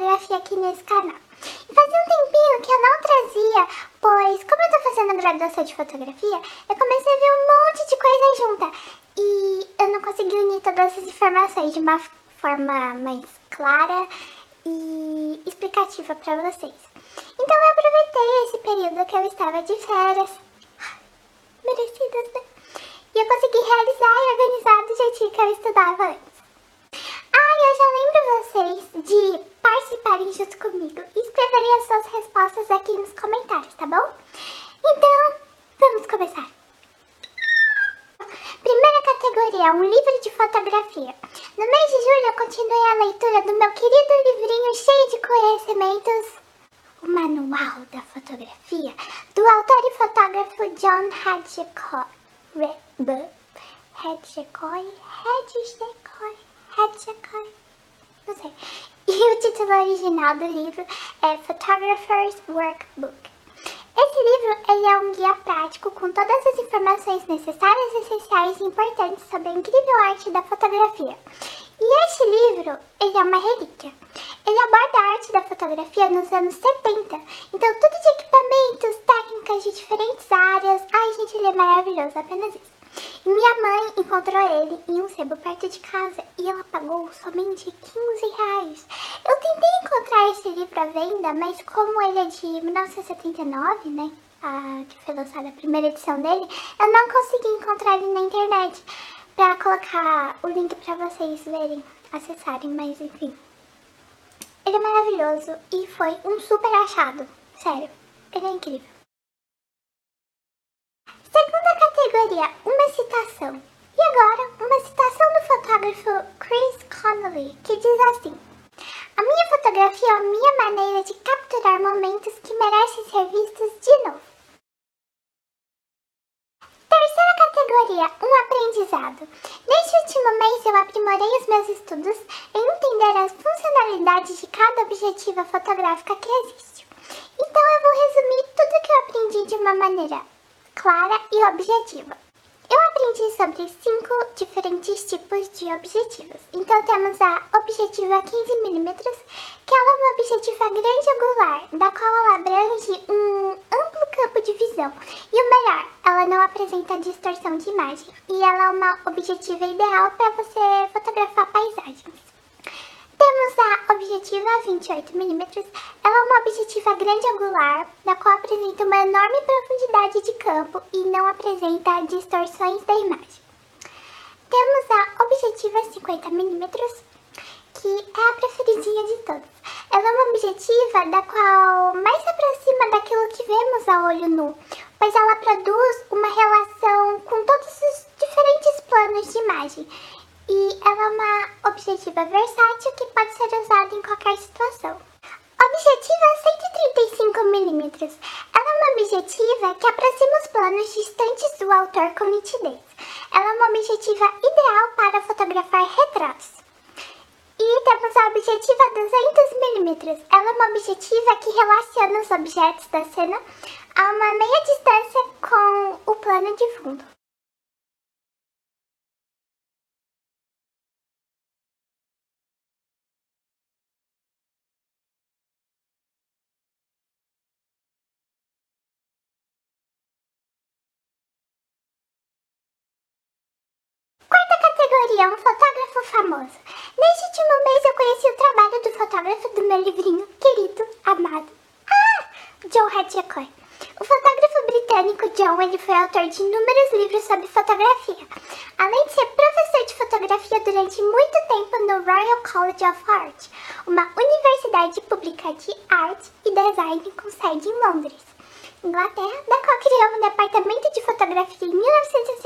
fotografia aqui nesse canal. E fazia um tempinho que eu não trazia, pois como eu tô fazendo graduação de fotografia, eu comecei a ver um monte de coisa junta. E eu não consegui unir todas essas informações de uma forma mais clara e explicativa para vocês. Então eu aproveitei esse período que eu estava de férias. Merecidas, né? E eu consegui realizar e organizar do jeitinho que eu estudava antes. Ah, eu já lembro vocês de participarem junto comigo e escreverem as suas respostas aqui nos comentários, tá bom? Então, vamos começar. Primeira categoria, um livro de fotografia. No mês de julho eu continuei a leitura do meu querido livrinho cheio de conhecimentos, o Manual da Fotografia, do autor e fotógrafo John Hadjicoy. Hadjicoy, Hadjicoy, Hadjicoy, não sei. E o título original do livro é Photographer's Workbook. Esse livro ele é um guia prático com todas as informações necessárias, essenciais e importantes sobre a incrível arte da fotografia. E este livro ele é uma relíquia. Ele aborda a arte da fotografia nos anos 70. Então, tudo de equipamentos, técnicas de diferentes áreas. Ai, gente, ele é maravilhoso, apenas isso. Minha mãe encontrou ele em um sebo perto de casa e ela pagou somente 15 reais. Eu tentei encontrar esse livro à venda, mas como ele é de 1979, né? A, que foi lançada a primeira edição dele, eu não consegui encontrar ele na internet pra colocar o link pra vocês verem, acessarem, mas enfim. Ele é maravilhoso e foi um super achado. Sério, ele é incrível. Uma citação. E agora, uma citação do fotógrafo Chris Connolly, que diz assim: A minha fotografia é a minha maneira de capturar momentos que merecem ser vistos de novo. Terceira categoria, um aprendizado. Neste último mês eu aprimorei os meus estudos em entender as funcionalidades de cada objetiva fotográfica que existe. Então eu vou resumir tudo que eu aprendi de uma maneira clara e objetiva. Aprendi sobre cinco diferentes tipos de objetivos. Então temos a objetiva 15mm, que ela é uma objetiva grande angular, da qual ela abrange um amplo campo de visão. E o melhor, ela não apresenta distorção de imagem. E ela é uma objetiva ideal para você fotografar paisagens. Temos a objetiva 28mm, ela é uma objetiva grande angular, da qual apresenta uma enorme profundidade de campo e não apresenta distorções da imagem. Temos a objetiva 50mm, que é a preferidinha de todas. Ela é uma objetiva da qual mais se aproxima daquilo que vemos a olho nu, pois ela produz uma relação com todos os diferentes planos de imagem e ela é uma objetiva versátil que pode ser usada em qualquer situação. Objetiva 135mm. Ela é uma objetiva que aproxima os planos distantes do autor com nitidez. Ela é uma objetiva ideal para fotografar retratos. E temos a objetiva 200mm. Ela é uma objetiva que relaciona os objetos da cena a uma meia distância com o plano de fundo. Categoria Um Fotógrafo Famoso. Neste último mês eu conheci o trabalho do fotógrafo do meu livrinho querido, amado. Ah! John Hadjicoy. O fotógrafo britânico John ele foi autor de inúmeros livros sobre fotografia, além de ser professor de fotografia durante muito tempo no Royal College of Art, uma universidade pública de arte e design com sede em Londres, Inglaterra, da qual criou um departamento de fotografia em 1965.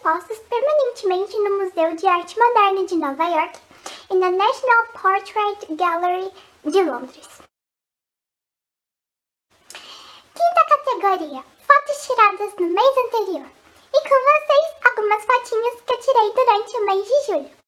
expostas permanentemente no Museu de Arte Moderna de Nova York e na National Portrait Gallery de Londres. Quinta categoria: fotos tiradas no mês anterior. E com vocês, algumas fotinhas que eu tirei durante o mês de julho.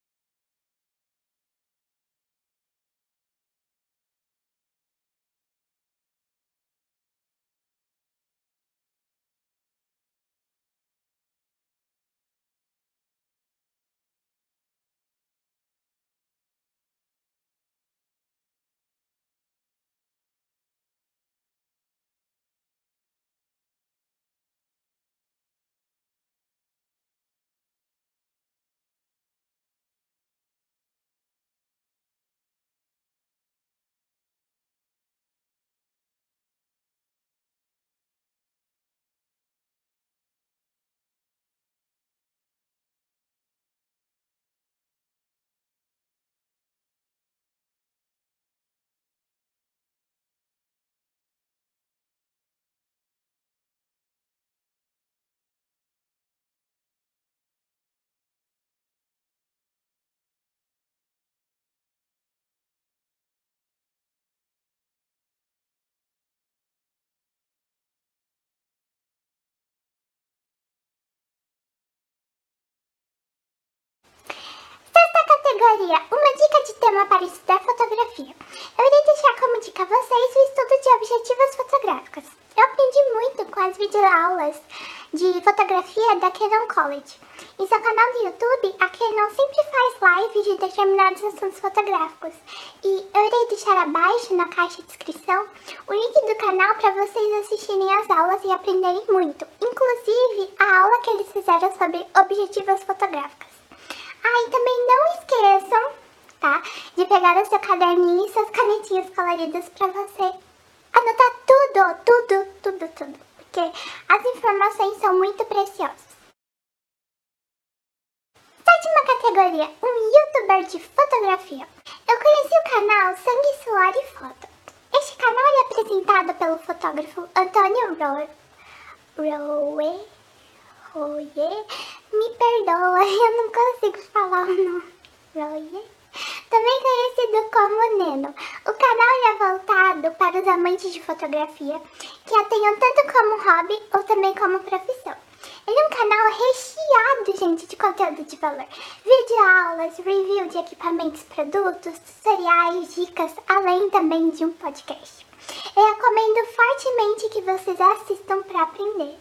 Uma dica de tema para estudar fotografia. Eu irei deixar como dica a vocês o estudo de objetivos fotográficos. Eu aprendi muito com as videoaulas de fotografia da Canon College. Em seu canal do YouTube, a Canon sempre faz lives de determinados assuntos fotográficos. E eu irei deixar abaixo na caixa de descrição o link do canal para vocês assistirem as aulas e aprenderem muito. Inclusive, a aula que eles fizeram sobre objetivos fotográficos. Ah, e também pegar o seu caderninho e suas canetinhas coloridas pra você anotar tudo, tudo, tudo, tudo. Porque as informações são muito preciosas. Sétima categoria, um youtuber de fotografia. Eu conheci o canal Sangue, Suor e Foto. Este canal é apresentado pelo fotógrafo Antônio Rowe. Rowe? Roye? Me perdoa, eu não consigo falar o nome. Roye? Também conhecido como Neno. O canal é voltado para os amantes de fotografia que a tenham tanto como hobby ou também como profissão. Ele é um canal recheado, gente, de conteúdo de valor. Vídeo aulas, review de equipamentos, produtos, tutoriais, dicas, além também de um podcast. Eu recomendo fortemente que vocês assistam para aprender.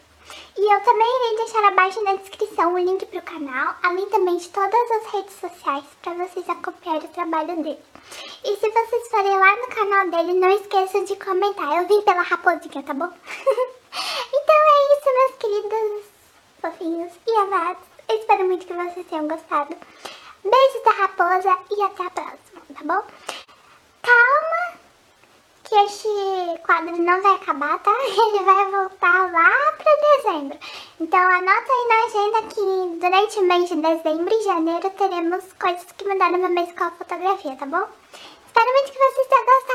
E eu também irei deixar abaixo na descrição o link para o canal, além também de todas as redes sociais para vocês acompanharem o trabalho dele. E se vocês forem lá no canal dele, não esqueçam de comentar. Eu vim pela raposinha, tá bom? então é isso, meus queridos fofinhos e amados. Eu espero muito que vocês tenham gostado. Beijos da raposa e até a próxima, tá bom? Calma que este quadro não vai acabar, tá? Ele vai voltar lá para dezembro. Então anota aí na agenda que durante o mês de dezembro e janeiro teremos coisas que mudaram no mês com a fotografia, tá bom? Espero muito que vocês tenham gostado.